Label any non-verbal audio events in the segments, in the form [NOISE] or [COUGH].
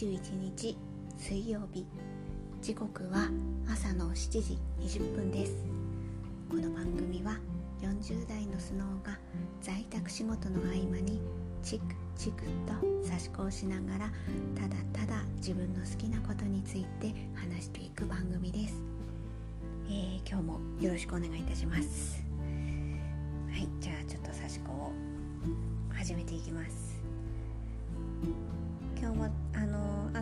21日水曜日。時刻は朝の7時20分です。この番組は40代のスノーが在宅仕事の合間にチクチクと差し子をしながらただただ自分の好きなことについて話していく番組です、えー、今日もよろしくお願いいたします。はいじゃあちょっと差し子を始めていきます。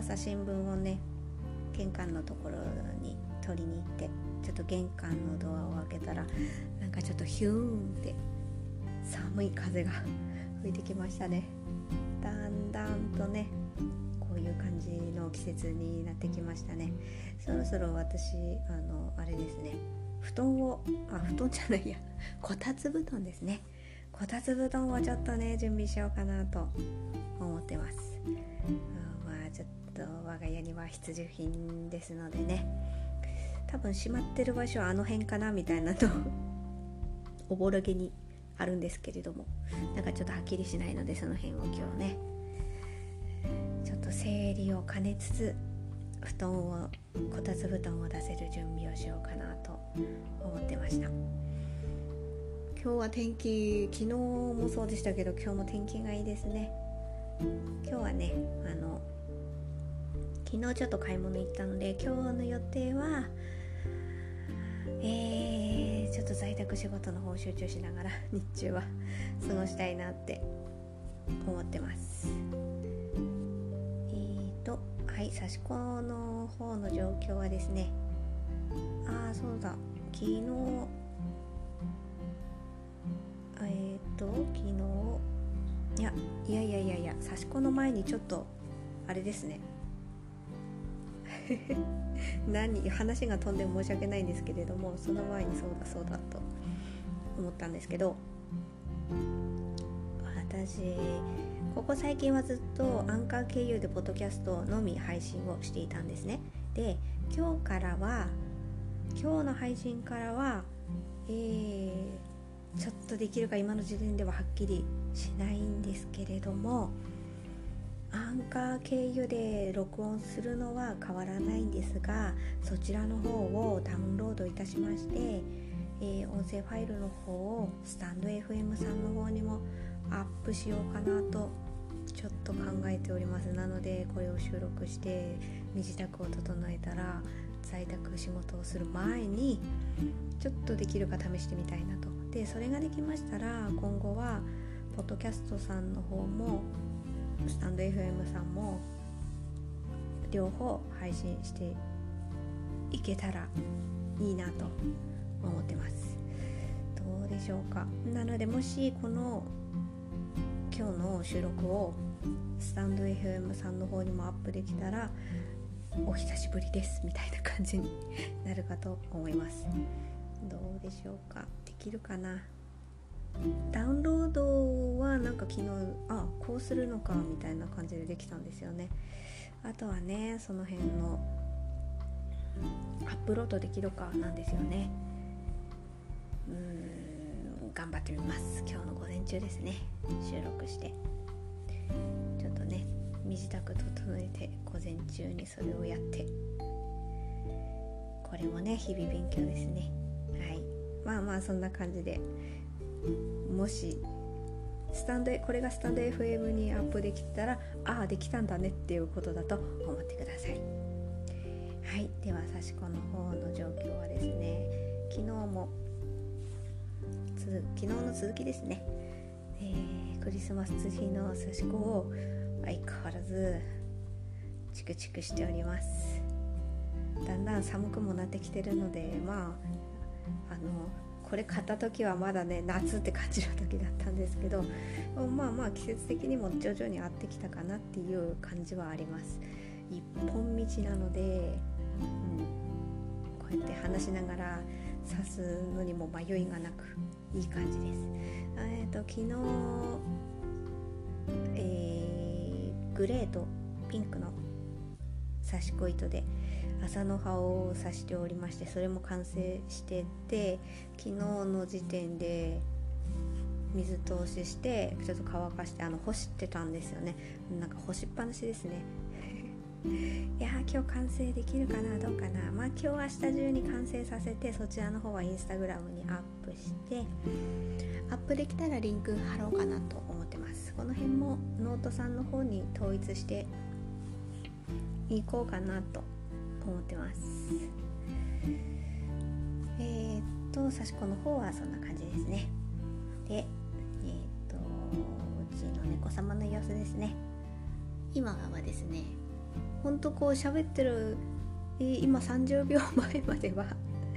朝新聞をね玄関のところに取りに行ってちょっと玄関のドアを開けたらなんかちょっとヒューンって寒い風が吹いてきましたね。だんだんとねこういう感じの季節になってきましたね。そろそろ私あのあれですね。布団をあ布団じゃないや。こたつ布団ですね。こたつ布団をちょっとね準備しようかなと思ってます、うん、まあちょっと我が家には必需品ですのでね。多分閉まってる場所はあの辺かなみたいなと [LAUGHS] おぼろげにあるんですけれども。なんかちょっとはっきりしないのでその辺を今日ね。ちょっと整理を兼ねつつ布団をこたつ布団を出せる準備をしようかなと思ってました。今日は天気昨日もそうでしたけど今日も天気がいいですね。今日はねあの昨日ちょっと買い物行ったので今日の予定はえー、ちょっと在宅仕事の方集中しながら [LAUGHS] 日中は過ごしたいなって思ってます。えーとはい刺し子の方の状況はですね。ああそうだ。昨日えーと昨日いやいやいやいやいや刺し子の前にちょっとあれですね。[LAUGHS] 何話が飛んで申し訳ないんですけれどもその前にそうだそうだと思ったんですけど私ここ最近はずっとアンカー経由でポッドキャストのみ配信をしていたんですね。で今日からは今日の配信からはえー、ちょっとできるか今の時点でははっきりしないんですけれどもアンカー経由で録音するのは変わらないんですがそちらの方をダウンロードいたしまして、えー、音声ファイルの方をスタンド FM さんの方にもアップしようかなとちょっと考えております。なのでこれを収録して身支度を整えたら在宅仕事をする前にちょっとできるか試してみたいなと。でそれができましたら今後はポッドキャストさんの方もスタンド FM さんも両方配信していけたらいいなと思ってます。どうでしょうか？なのでもしこの今日の収録をスタンド FM さんの方にもアップできたらお久しぶりですみたいな感じになるかと思います。どうでしょうか？できるかな？ダウンロードはなんか昨日あこうするのかみたいな感じでできたんですよね。あとはねその辺のアップロードできるかなんですよね。うん頑張ってみます。今日の午前中ですね。収録して。ちょっとね身支度整えて午前中にそれをやって。これもね日々勉強ですね。はい。まあまあそんな感じで。もしスタンドこれがスタンド FM にアップできたらああできたんだねっていうことだと思ってください。はいでは刺し子の方の状況はですね昨日も昨日の続きですね、えー、クリスマスツリーの刺し子を相変わらずチクチクしております。だんだん寒くもなってきてるのでまああのこれ買った時はまだね夏って感じの時だったんですけどまあまあ季節的にも徐々に合ってきたかなっていう感じはあります。一本道なので、うん、こうやって話しながら刺すのにも迷いがなくいい感じです。えっ、ー、と昨日、えー、グレーとピンクの刺し子糸で麻の葉を刺しておりましてそれも完成してて昨日の時点で水通ししてちょっと乾かしてあの干してたんですよね。なんか干しっぱなしですね。[LAUGHS] いや今日完成できるかなどうかな。まあ今日明日中に完成させてそちらの方はインスタグラムにアップしてアップできたらリンク貼ろうかなと思ってます。この辺もノートさんの方に統一していこうかなと思ってます。えー、っと刺し子の方はそんな感じですね。でえー、っとうちの猫様の様子ですね。今はですねほんとこう喋ってるえ今30秒前までは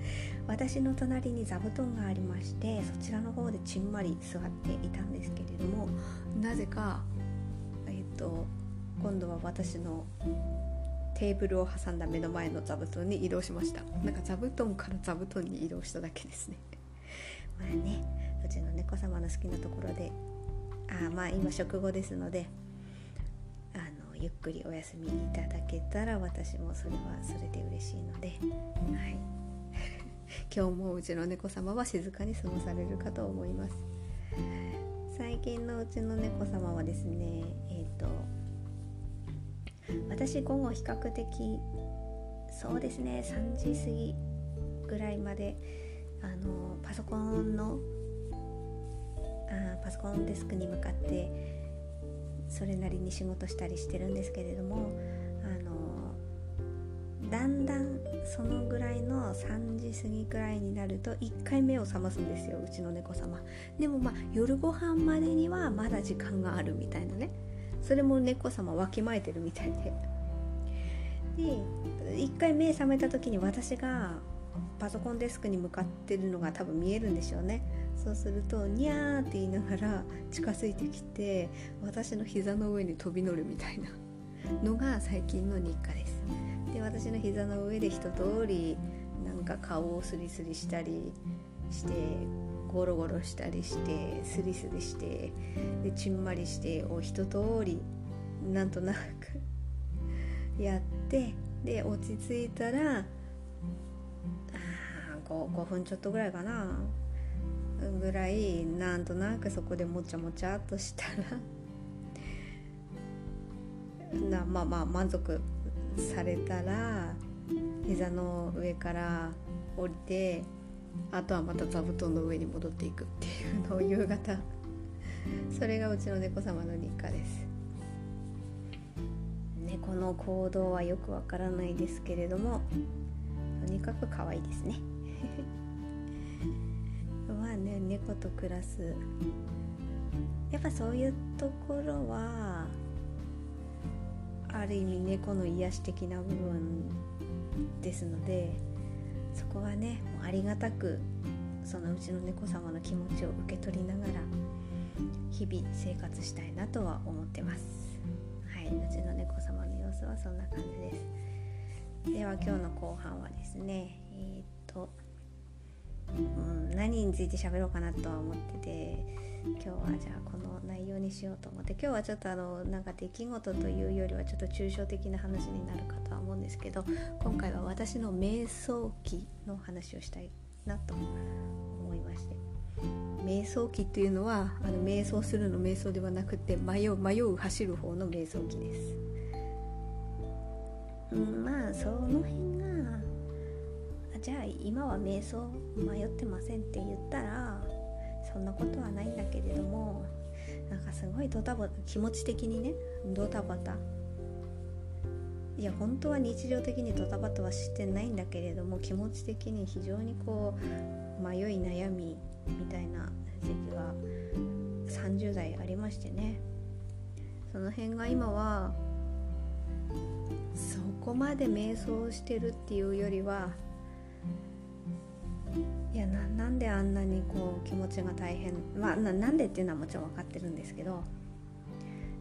[LAUGHS] 私の隣に座布団がありましてそちらの方でちんまり座っていたんですけれどもなぜかえっと今度は私のテーブルを挟んだ目の前の座布団に移動しました。なんか座布団から座布団に移動しただけですね。[LAUGHS] まあねうちの猫様の好きなところであまあ今食後ですのであのゆっくりお休みいただけたら私もそれはそれで嬉しいので、はい、[LAUGHS] 今日もうちの猫様は静かに過ごされるかと思います。最近のうちの猫様はですねえっ、ー、と私午後比較的そうですね3時過ぎぐらいまであのパソコンのあパソコンデスクに向かってそれなりに仕事したりしてるんですけれどもあのだんだんそのぐらいの3時過ぎくらいになると1回目を覚ますんですようちの猫様。でもまあ夜ご飯までにはまだ時間があるみたいなね。それも猫様わきまえてるみたいで。で1回目覚めた時に私がパソコンデスクに向かってるのが多分見えるんでしょうね。そうするとニャーって言いながら近づいてきて私の膝の上に飛び乗るみたいなのが最近の日課です。で私の膝の上で一通りなんか顔をスリスリしたりしてゴロゴロしたりしてスリスリしてでちんまりしてを一通りなんとなくやってで落ち着いたら 5, 5分ちょっとぐらいかなぐらいなんとなくそこでもちゃもちゃっとしたらなまあまあ満足されたら膝の上から降りてあとはまた座布団の上に戻っていくっていうのを夕方。それがうちの猫様の日課です。猫の行動はよくわからないですけれどもとにかく可愛いですね。[LAUGHS] まあね猫と暮らす。やっぱそういうところはある意味猫の癒し的な部分ですのでそこはねもうありがたくそのうちの猫様の気持ちを受け取りながら日々生活したいなとは思ってます。はいうちの猫様の様子はそんな感じです。では今日の後半はですねえー、っとうん、何について喋ろうかなとは思ってて今日はじゃあこの内容にしようと思って今日はちょっとあのなんか出来事というよりはちょっと抽象的な話になるかとは思うんですけど今回は私の瞑想期の話をしたいなと思いまして瞑想期っていうのはあの瞑想するの瞑想ではなくて迷う迷う走る方の瞑想期です。うん、まあその辺がじゃあ今は瞑想迷ってませんって言ったらそんなことはないんだけれどもなんかすごいドタバタ気持ち的にねドタバタ。いや本当は日常的にドタバタはしてないんだけれども気持ち的に非常にこう迷い悩みみたいな時期が30代ありましてね。その辺が今はそこまで瞑想してるっていうよりはいやなんであんなにこう気持ちが大変？まあなんでっていうのはもちろん分かってるんですけど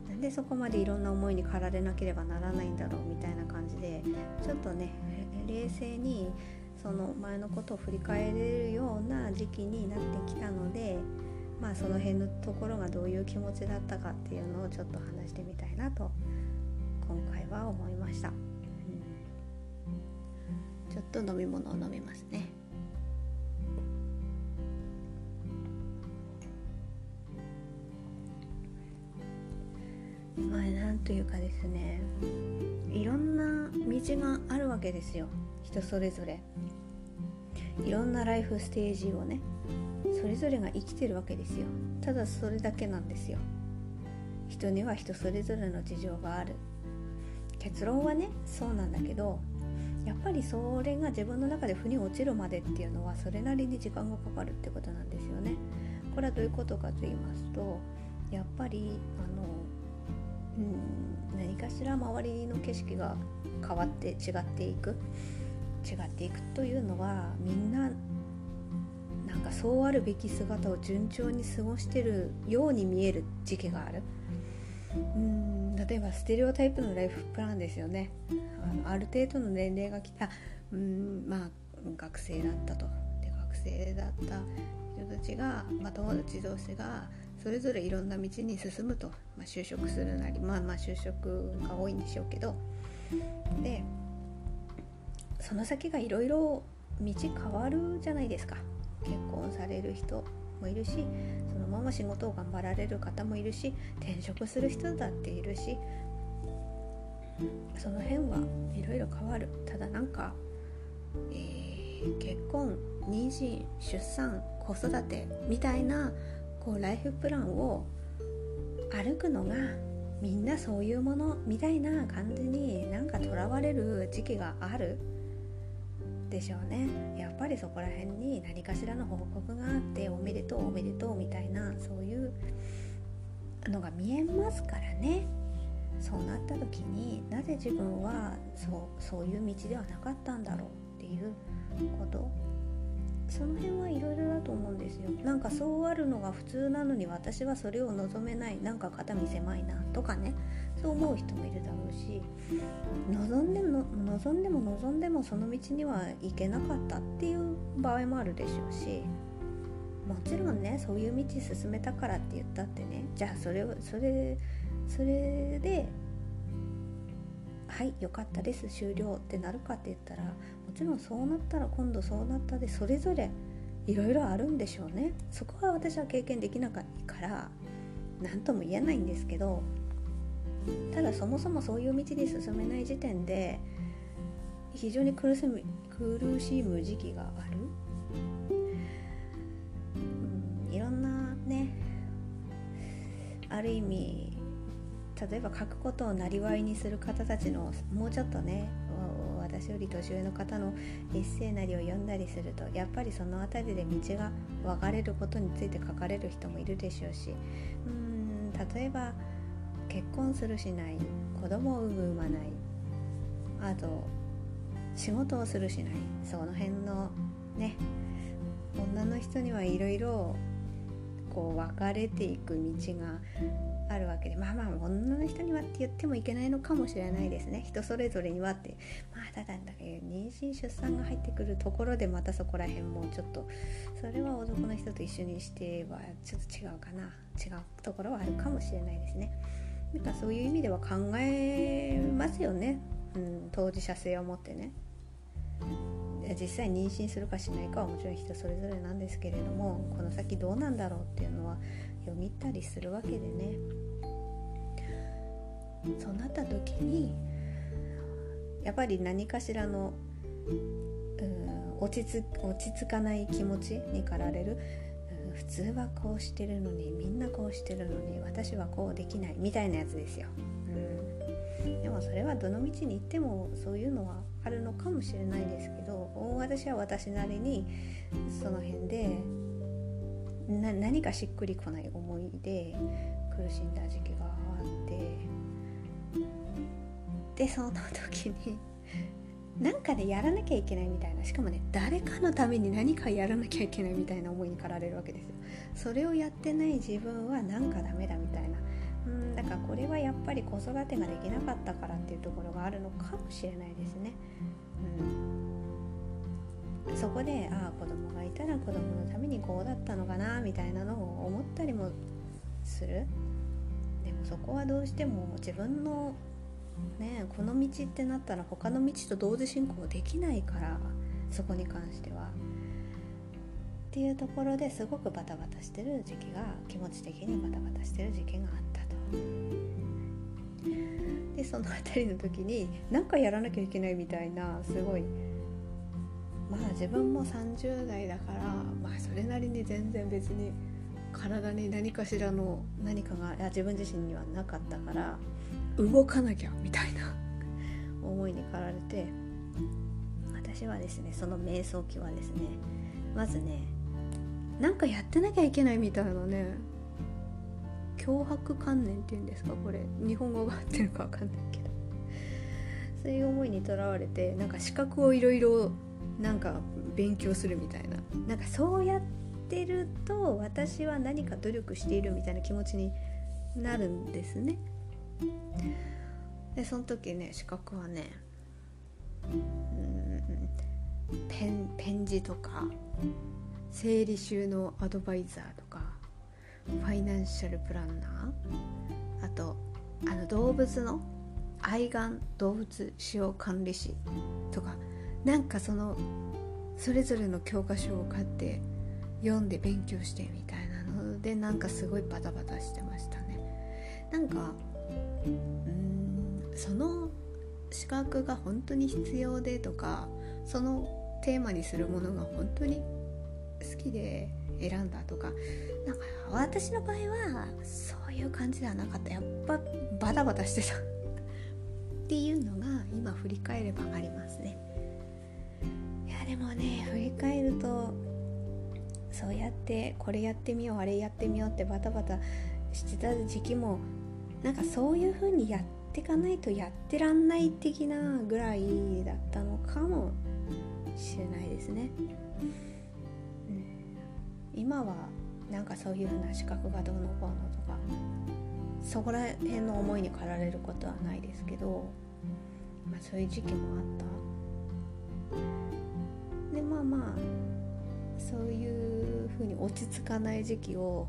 なんでそこまでいろんな思いに駆られなければならないんだろうみたいな感じでちょっとね冷静にその前のことを振り返れるような時期になってきたのでまあその辺のところがどういう気持ちだったかっていうのをちょっと話してみたいなと今回は思いました、うん、ちょっと飲み物を飲みますね。まあなんというかですねいろんな道があるわけですよ。人それぞれ。いろんなライフステージをねそれぞれが生きてるわけですよ。ただそれだけなんですよ。人には人それぞれの事情がある。結論はねそうなんだけどやっぱりそれが自分の中で腑に落ちるまでっていうのはそれなりに時間がかかるってことなんですよね。これはどういうことかと言いますとやっぱりあのうん何かしら周りの景色が変わって違っていく違っていくというのはみんななんかそうあるべき姿を順調に過ごしてるように見える時期がある。うん例えばステレオタイプのライフプランですよね。あのある程度の年齢が来たうんまあ学生だったと。で学生だった人たちが、まあ、友達同士がそれぞれいろんな道に進むと、まあ、就職するなりまあまあ就職が多いんでしょうけどでその先がいろいろ道変わるじゃないですか。結婚される人もいるしそのまま仕事を頑張られる方もいるし転職する人だっているしその辺はいろいろ変わる。ただなんか、えー、結婚妊娠出産子育てみたいなこうライフプランを歩くのがみんなそういうものみたいな感じになんかとらわれる時期があるでしょうね。やっぱりそこら辺に何かしらの報告があっておめでとうおめでとうみたいなそういうのが見えますからね。そうなった時になぜ自分はそうそういう道ではなかったんだろうっていうことその辺はいろいろだと思うんですよ。なんかそうあるのが普通なのに私はそれを望めないなんか肩身狭いなとかね。そう思う人もいるだろうし望んでも望んでも望んでもその道には行けなかったっていう場合もあるでしょうし。もちろんねそういう道進めたからって言ったってね。じゃあそれそれそれではい良かったです終了ってなるかって言ったらもちろんそうなったら今度そうなったでそれぞれいろいろあるんでしょうね。そこは私は経験できなかったから何とも言えないんですけどただそもそもそういう道に進めない時点で非常に苦しむ苦しむ時期がある、うん、いろんなねある意味例えば書くことをなりわいにする方たちのもうちょっとね私より年上の方のエッセイなりを読んだりするとやっぱりその辺りで道が分かれることについて書かれる人もいるでしょうしうん例えば結婚するしない子供を産む産まないあと仕事をするしないその辺のね女の人にはいろいろこう分かれていく道があるわけでまあまあ女の人にはって言ってもいけないのかもしれないですね。人それぞれにはって。まあただだけど妊娠出産が入ってくるところでまたそこら辺もちょっとそれは男の人と一緒にしてはちょっと違うかな。違うところはあるかもしれないですね。なんかそういう意味では考えますよね、うん、当事者性を持ってね。実際妊娠するかしないかはもちろん人それぞれなんですけれどもこの先どうなんだろうっていうのは読みたりするわけでね。そうなった時にやっぱり何かしらのうん落ち着落ち着かない気持ちに駆られる。普通はこうしてるのにみんなこうしてるのに私はこうできないみたいなやつですよ。うん、でもそれはどの道に行ってもそういうのはあるのかもしれないですけど私は私なりにその辺でな何かしっくりこない思いで苦しんだ時期があってでその時に [LAUGHS] なんかねやらなきゃいけないみたいなしかもね誰かのために何かやらなきゃいけないみたいな思いに駆られるわけですよ。それをやってない自分はなんかダメだみたいな。うんだからこれはやっぱり子育てができなかったからっていうところがあるのかもしれないですね。そこでああ子供がいたら子供のためにこうだったのかなみたいなのを思ったりもするでもそこはどうしても自分のねこの道ってなったら他の道と同時進行できないからそこに関しては。っていうところですごくバタバタしてる時期が気持ち的にバタバタしてる時期があったと。でその辺りの時に何かやらなきゃいけないみたいなすごいまあ自分も30代だからまあそれなりに全然別に体に何かしらの何かがや自分自身にはなかったから動かなきゃみたいな [LAUGHS] 思いに駆られて私はですねその瞑想期はですねまずねなんかやってなきゃいけないみたいなね脅迫観念っていうんですかこれ。日本語が合ってるか分かんないけど。そういう思いにとらわれてなんか資格をいろいろなんか勉強するみたいな。なんかそうやってると私は何か努力しているみたいな気持ちになるんですね。でその時ね資格はねうんペンペン字とか整理収納アドバイザーとかファイナンシャルプランナーあとあの動物の愛玩動物使用管理士とかなんかそのそれぞれの教科書を買って読んで勉強してみたいなのでなんかすごいバタバタしてましたね。なんかうんその資格が本当に必要でとかそのテーマにするものが本当に好きで選んだとかなんか私の場合はそういう感じではなかった。やっぱバタバタしてた。っていうのが今振り返ればありますね。でもね振り返るとそうやってこれやってみようあれやってみようってバタバタしてた時期もなんかそういう風にやってかないとやってらんない的なぐらいだったのかもしれないですね、うん、今はなんかそういう風な資格がどうのこうのとかそこら辺の思いに駆られることはないですけど、まあ、そういう時期もあった。でまあまあそういう風に落ち着かない時期を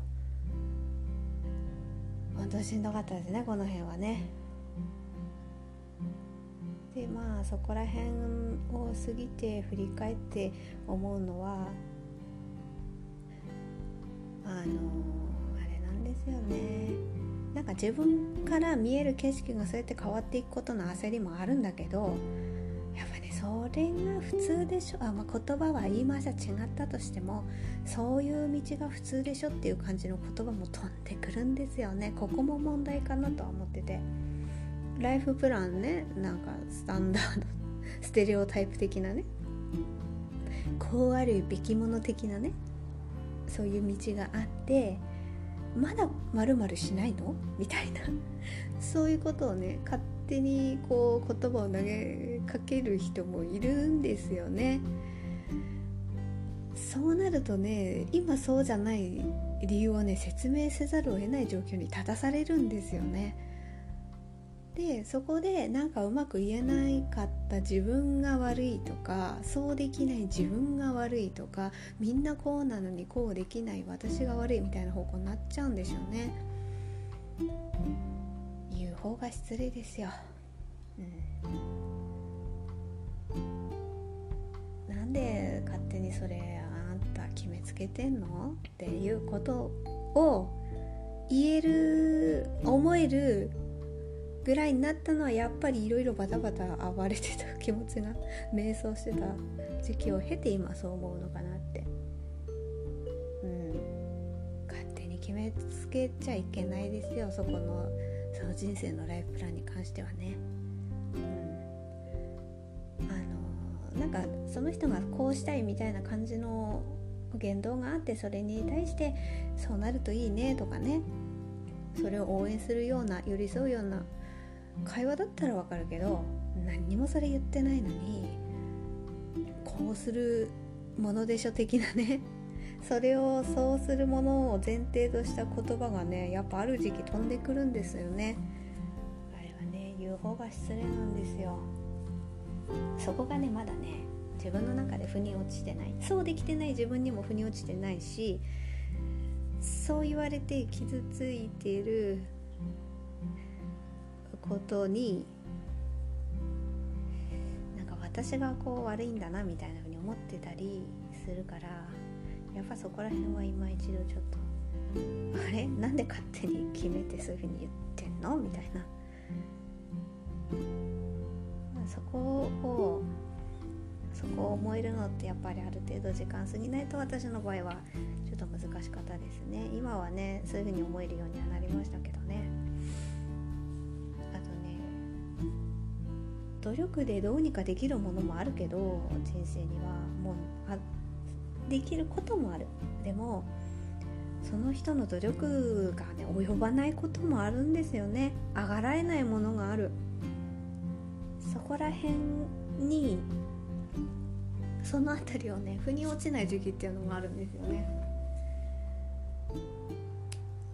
本当しんどかったですねこの辺はね。でまあそこら辺を過ぎて振り返って思うのはあのあれなんですよね。なんか自分から見える景色がそうやって変わっていくことの焦りもあるんだけどそれが普通でしょ？あ、まあ、言葉は言い回しは違ったとしてもそういう道が普通でしょっていう感じの言葉も飛んでくるんですよね。ここも問題かなとは思ってて。ライフプランねなんかスタンダードステレオタイプ的なね。こうあるべきもの的なね。そういう道があってまだまるしないの？みたいな。そういうことをね勝手にこう言葉を投げかける人もいるんですよね。そうなるとね今そうじゃない理由をね説明せざるを得ない状況に立たされるんですよね。でそこでなんかうまく言えないかった自分が悪いとかそうできない自分が悪いとかみんなこうなのにこうできない私が悪いみたいな方向になっちゃうんでしょうね言う方が失礼ですよ、うん、なんで勝手にそれあんた決めつけてんの？っていうことを言える思えるぐらいになったのはやっぱりいろいろバタバタ暴れてた気持ちが迷走してた時期を経て今そう思うのかなって。うん。勝手に決めつけちゃいけないですよ。そこの人生のライフプランに関してはね。うん。あのなんかその人がこうしたいみたいな感じの言動があってそれに対してそうなるといいねとかね。それを応援するような寄り添うような会話だったらわかるけど何にもそれ言ってないのにこうするものでしょ的なね。それをそうするものを前提とした言葉がねやっぱある時期飛んでくるんですよね。あれはね言う方が失礼なんですよ。そこがねまだね自分の中で腑に落ちてない。そうできてない自分にも腑に落ちてないしそう言われて傷ついてることになんか私がこう悪いんだなみたいなふうに思ってたりするからやっぱそこら辺は今一度ちょっとあれ？なんで勝手に決めてそういうふうに言ってんの？みたいな。そこをそこを思えるのってやっぱりある程度時間過ぎないと私の場合はちょっと難しかったですね。今はねそういう風に思えるようにはなりましたけどね。あとね努力でどうにかできるものもあるけど人生にはもうあできることもある。でもその人の努力がね及ばないこともあるんですよね。上がらえないものがある。そこら辺にその辺りをね腑に落ちない時期っていうのがあるんですよね。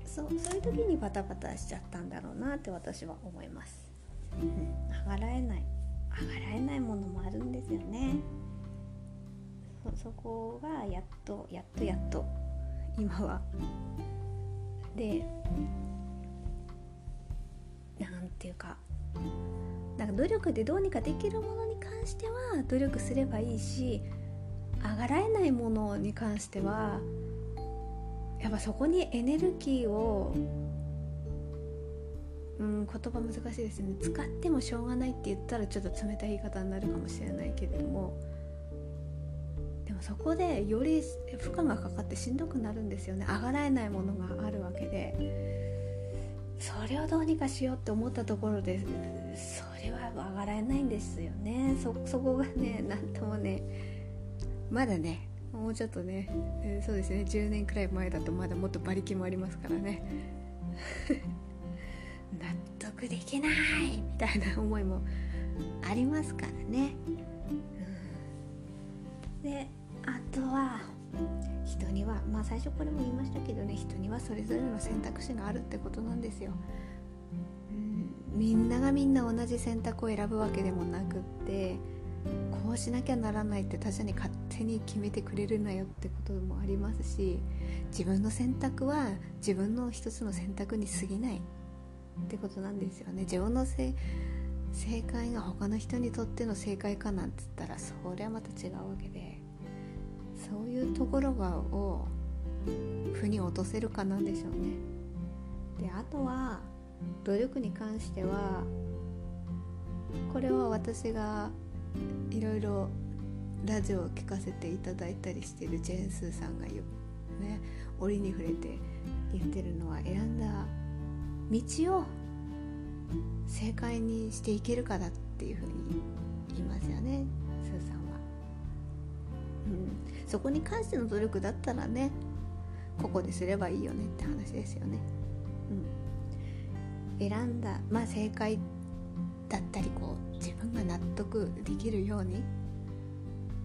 そうそういう時にバタバタしちゃったんだろうなって私は思います、うん、上がらえない。上がらえないものもあるんですよね。そこがやっとやっとやっと今は。でなんていうかなんか努力でどうにかできるものに関しては努力すればいいし上がらえないものに関してはやっぱそこにエネルギーをうん言葉難しいですね。使ってもしょうがないって言ったらちょっと冷たい言い方になるかもしれないけれどもそこでより負荷がかかってしんどくなるんですよね。上がらえないものがあるわけで。それをどうにかしようって思ったところでそれは上がらないんですよね。そこがね何ともねまだねもうちょっとね、えー、そうですね。10年くらい前だとまだもっと馬力もありますからね。[LAUGHS] 納得できないみたいな思いもありますからね、であとは人にはまあ最初これも言いましたけどね人にはそれぞれの選択肢があるってことなんですよ。うん、みんながみんな同じ選択を選ぶわけでもなくってこうしなきゃならないって他者に勝手に決めてくれるなよってこともありますし自分の選択は自分の一つの選択に過ぎないってことなんですよね。自分の正解が他の人にとっての正解かなんて言ったらそれはまた違うわけで。そういうところがを腑に落とせるかなんでしょうねであとは努力に関してはこれは私がいろいろラジオを聞かせていただいたりしてるジェーン・スーさんが言うね折に触れて言ってるのは選んだ道を正解にしていけるかだっていうふうに言いますよねスーさんは。うんそこに関しての努力だったらねここですればいいよねって話ですよね。うん、選んだ、まあ、正解だったりこう自分が納得できるように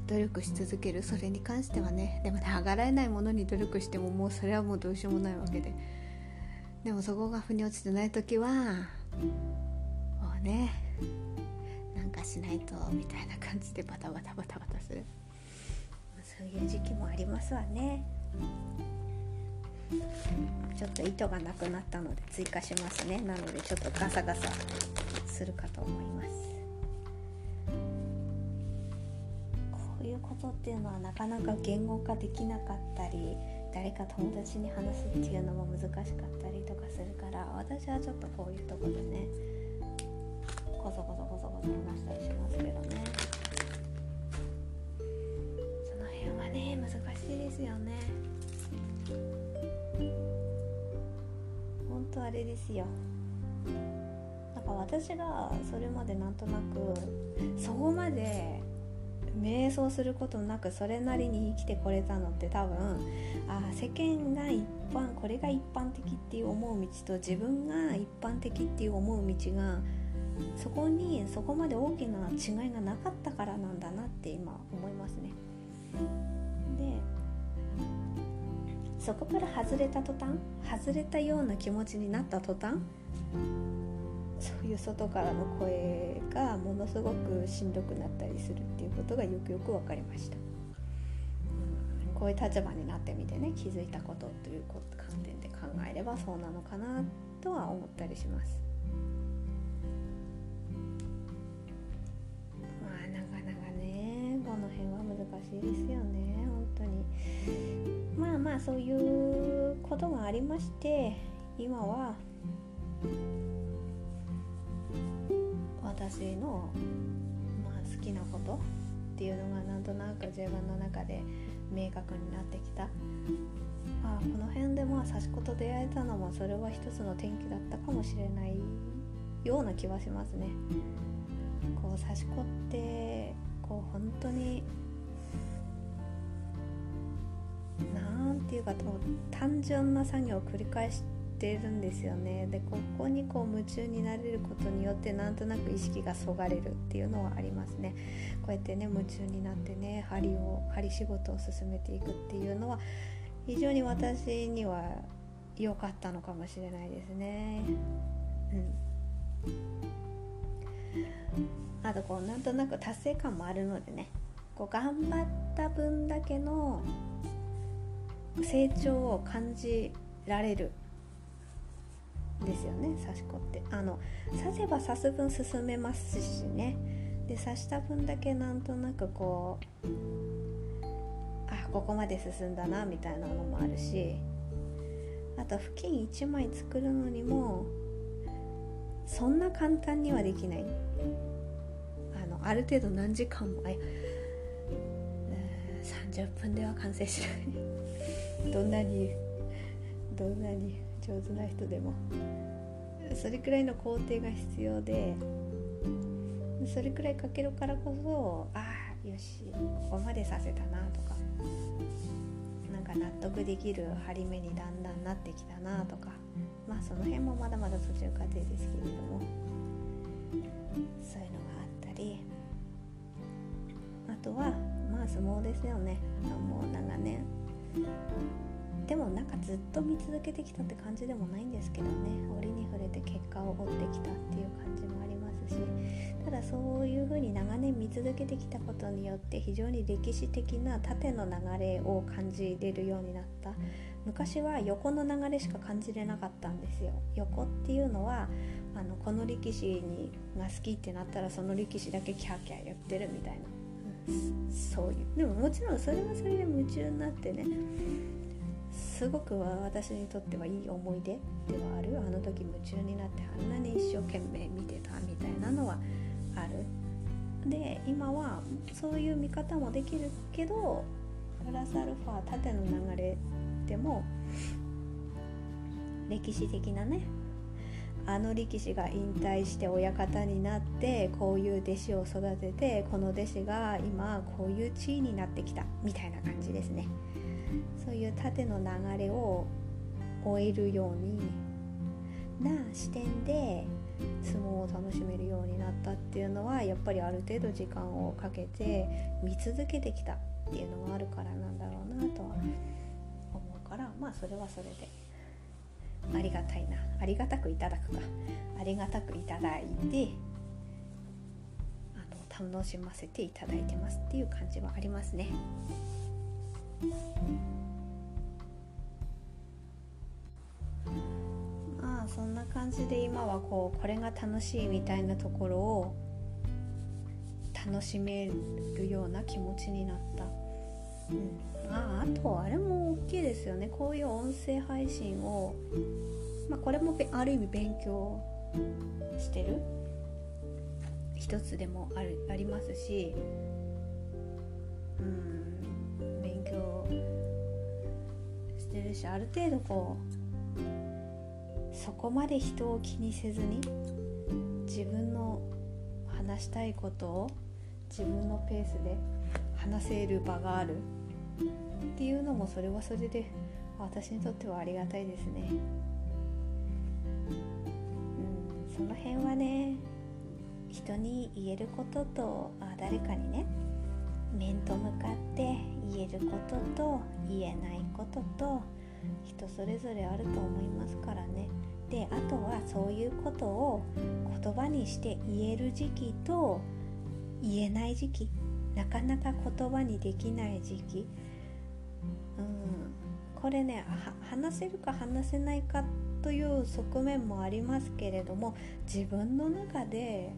努力し続けるそれに関してはねでもね上がらえないものに努力してももうそれはもうどうしようもないわけででもそこが腑に落ちてない時はもうねなんかしないとみたいな感じでバタバタバタバタする。そういう時期もありますわね。ちょっと糸がなくなったので追加しますね。なのでちょっとガサガサするかと思います。こういうことっていうのはなかなか言語化できなかったり誰か友達に話すっていうのも難しかったりとかするから私はちょっとこういうとこでねこそこそこそこそ話したりしますけどね。ね難しいですよね本当あれですよなんか私がそれまでなんとなくそこまで瞑想することなくそれなりに生きてこれたのって多分あ世間が一般これが一般的っていう思う道と自分が一般的っていう思う道がそこにそこまで大きな違いがなかったからなんだなって今思いますね。でそこから外れた途端外れたような気持ちになった途端そういう外からの声がものすごくしんどくなったりするっていうことがよくよく分かりました、こういう立場になってみてね気づいたことという観点で考えればそうなのかなとは思ったりします。まあなかなかねこの辺は難しいですよね。当にまあまあそういうことがありまして今は私の、まあ、好きなことっていうのがなんとなく自分の中で明確になってきたあこの辺でまあ刺し子と出会えたのもそれは一つの転機だったかもしれないような気はしますね。こう刺子ってこう本当になんていうか単純な作業を繰り返してるんですよね。でここにこう夢中になれることによってなんとなく意識がそがれるっていうのはありますね。こうやってね夢中になってね針を針仕事を進めていくっていうのは非常に私には良かったのかもしれないですね。うん。あとこうなんとなく達成感もあるのでね。こう頑張った分だけの成長を感じられるですよね刺し子って。あの刺せば刺す分進めますしね。で刺した分だけなんとなくこうあここまで進んだなみたいなのもあるし。あと布巾1枚作るのにもそんな簡単にはできない。あのある程度何時間もあ30分では完成しない。どんなにどんなに上手な人でも。それくらいの工程が必要でそれくらいかけるからこそああよしここまでさせたなとか。なんか納得できる張り目にだんだんなってきたなとか。まあその辺もまだまだ途中過程ですけれども。そういうのがあったり。あとはまあ相撲ですよね。もう長年。でもなんかずっと見続けてきたって感じでもないんですけどね。折に触れて結果を追ってきたっていう感じもありますし。ただそういうふうに長年見続けてきたことによって非常に歴史的な縦の流れを感じれるようになった。昔は横の流れしか感じれなかったんですよ。横っていうのはあのこの力士にが好きってなったらその力士だけキャーキャー言ってるみたいな。そういうでももちろんそれはそれで夢中になってねすごく私にとってはいい思い出ではある。あの時夢中になってあんなに一生懸命見てたみたいなのはある。で今はそういう見方もできるけどプラスアルファ縦の流れでも歴史的なねあの力士が引退して親方になってこういう弟子を育ててこの弟子が今こういう地位になってきたみたいな感じですね。そういう縦の流れを終えるようにな視点で相撲を楽しめるようになったっていうのはやっぱりある程度時間をかけて見続けてきたっていうのがあるからなんだろうなとは思うからまあそれはそれで。ありがたいなありがたくいただくかありがたくいただいてあの楽しませていただいてますっていう感じはありますね。まあそんな感じで今はこうこれが楽しいみたいなところを楽しめるような気持ちになった。うんああとあれも大きいですよね。こういう音声配信を、まあ、これもある意味勉強してる。一つでもあるありますしうん勉強してるしある程度こうそこまで人を気にせずに自分の話したいことを自分のペースで話せる場がある。っていうのもそれはそれで私にとってはありがたいですね。うん、その辺はね人に言えることとあ誰かにね面と向かって言えることと言えないことと人それぞれあると思いますからね。であとはそういうことを言葉にして言える時期と言えない時期。なかなか言葉にできない時期。うん、これね話せるか話せないかという側面もありますけれども自分の中で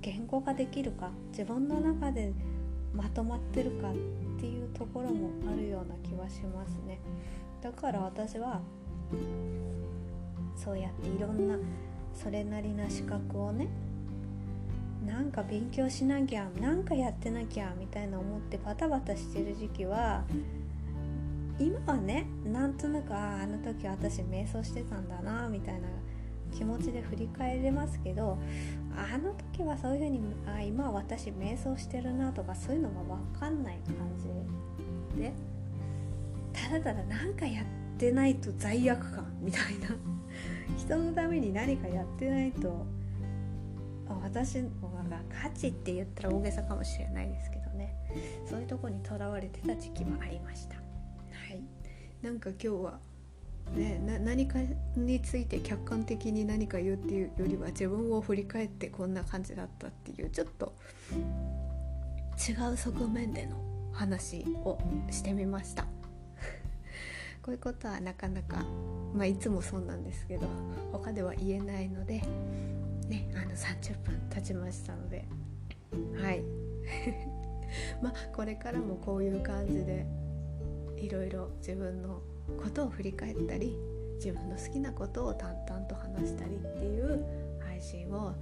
言語化できるか自分の中でまとまってるかっていうところもあるような気はしますね。だから私はそうやっていろんなそれなりな資格をねなんか勉強しなきゃなんかやってなきゃみたいな思ってバタバタしてる時期は今はねなんとなくあああの時私瞑想してたんだなみたいな気持ちで振り返れますけどあの時はそういう風にあ今私瞑想してるなとかそういうのが分かんない感じでただただ何かやってないと罪悪感みたいな。人のために何かやってないと私のが価値って言ったら大げさかもしれないですけどね。そういうとこにとらわれてた時期はありました。はい。なんか今日はね、何かについて客観的に何か言うっていうよりは自分を振り返ってこんな感じだったっていうちょっと違う側面での話をしてみました。[LAUGHS] こういうことはなかなか、まあ、いつもそうなんですけど他では言えないので、ね、あの30分経ちましたので。はい。[LAUGHS] まあこれからもこういう感じでいろいろ自分のことを振り返ったり自分の好きなことを淡々と話したりっていう配信を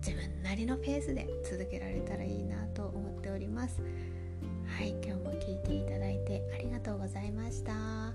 自分なりのペースで続けられたらいいなと思っております。はい今日も聞いていただいてありがとうございました。